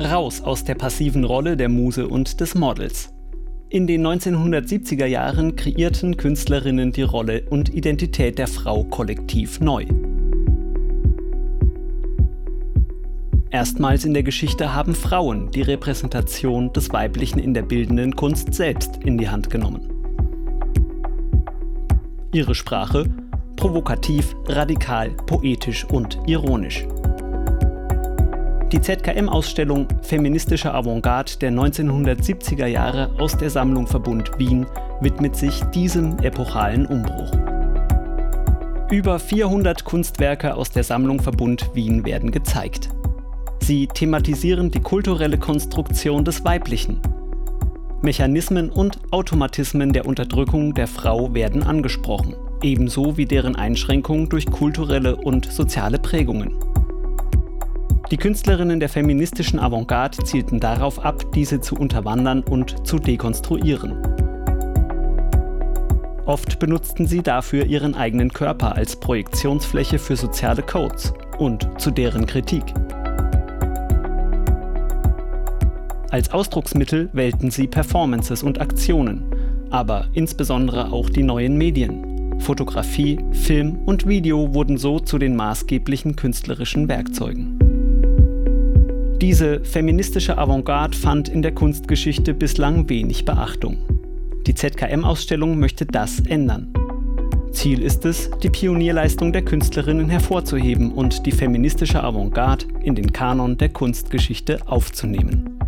Raus aus der passiven Rolle der Muse und des Models. In den 1970er Jahren kreierten Künstlerinnen die Rolle und Identität der Frau kollektiv neu. Erstmals in der Geschichte haben Frauen die Repräsentation des Weiblichen in der bildenden Kunst selbst in die Hand genommen. Ihre Sprache provokativ, radikal, poetisch und ironisch. Die ZKM-Ausstellung Feministische Avantgarde der 1970er Jahre aus der Sammlung Verbund Wien widmet sich diesem epochalen Umbruch. Über 400 Kunstwerke aus der Sammlung Verbund Wien werden gezeigt. Sie thematisieren die kulturelle Konstruktion des Weiblichen. Mechanismen und Automatismen der Unterdrückung der Frau werden angesprochen, ebenso wie deren Einschränkung durch kulturelle und soziale Prägungen. Die Künstlerinnen der feministischen Avantgarde zielten darauf ab, diese zu unterwandern und zu dekonstruieren. Oft benutzten sie dafür ihren eigenen Körper als Projektionsfläche für soziale Codes und zu deren Kritik. Als Ausdrucksmittel wählten sie Performances und Aktionen, aber insbesondere auch die neuen Medien. Fotografie, Film und Video wurden so zu den maßgeblichen künstlerischen Werkzeugen. Diese feministische Avantgarde fand in der Kunstgeschichte bislang wenig Beachtung. Die ZKM-Ausstellung möchte das ändern. Ziel ist es, die Pionierleistung der Künstlerinnen hervorzuheben und die feministische Avantgarde in den Kanon der Kunstgeschichte aufzunehmen.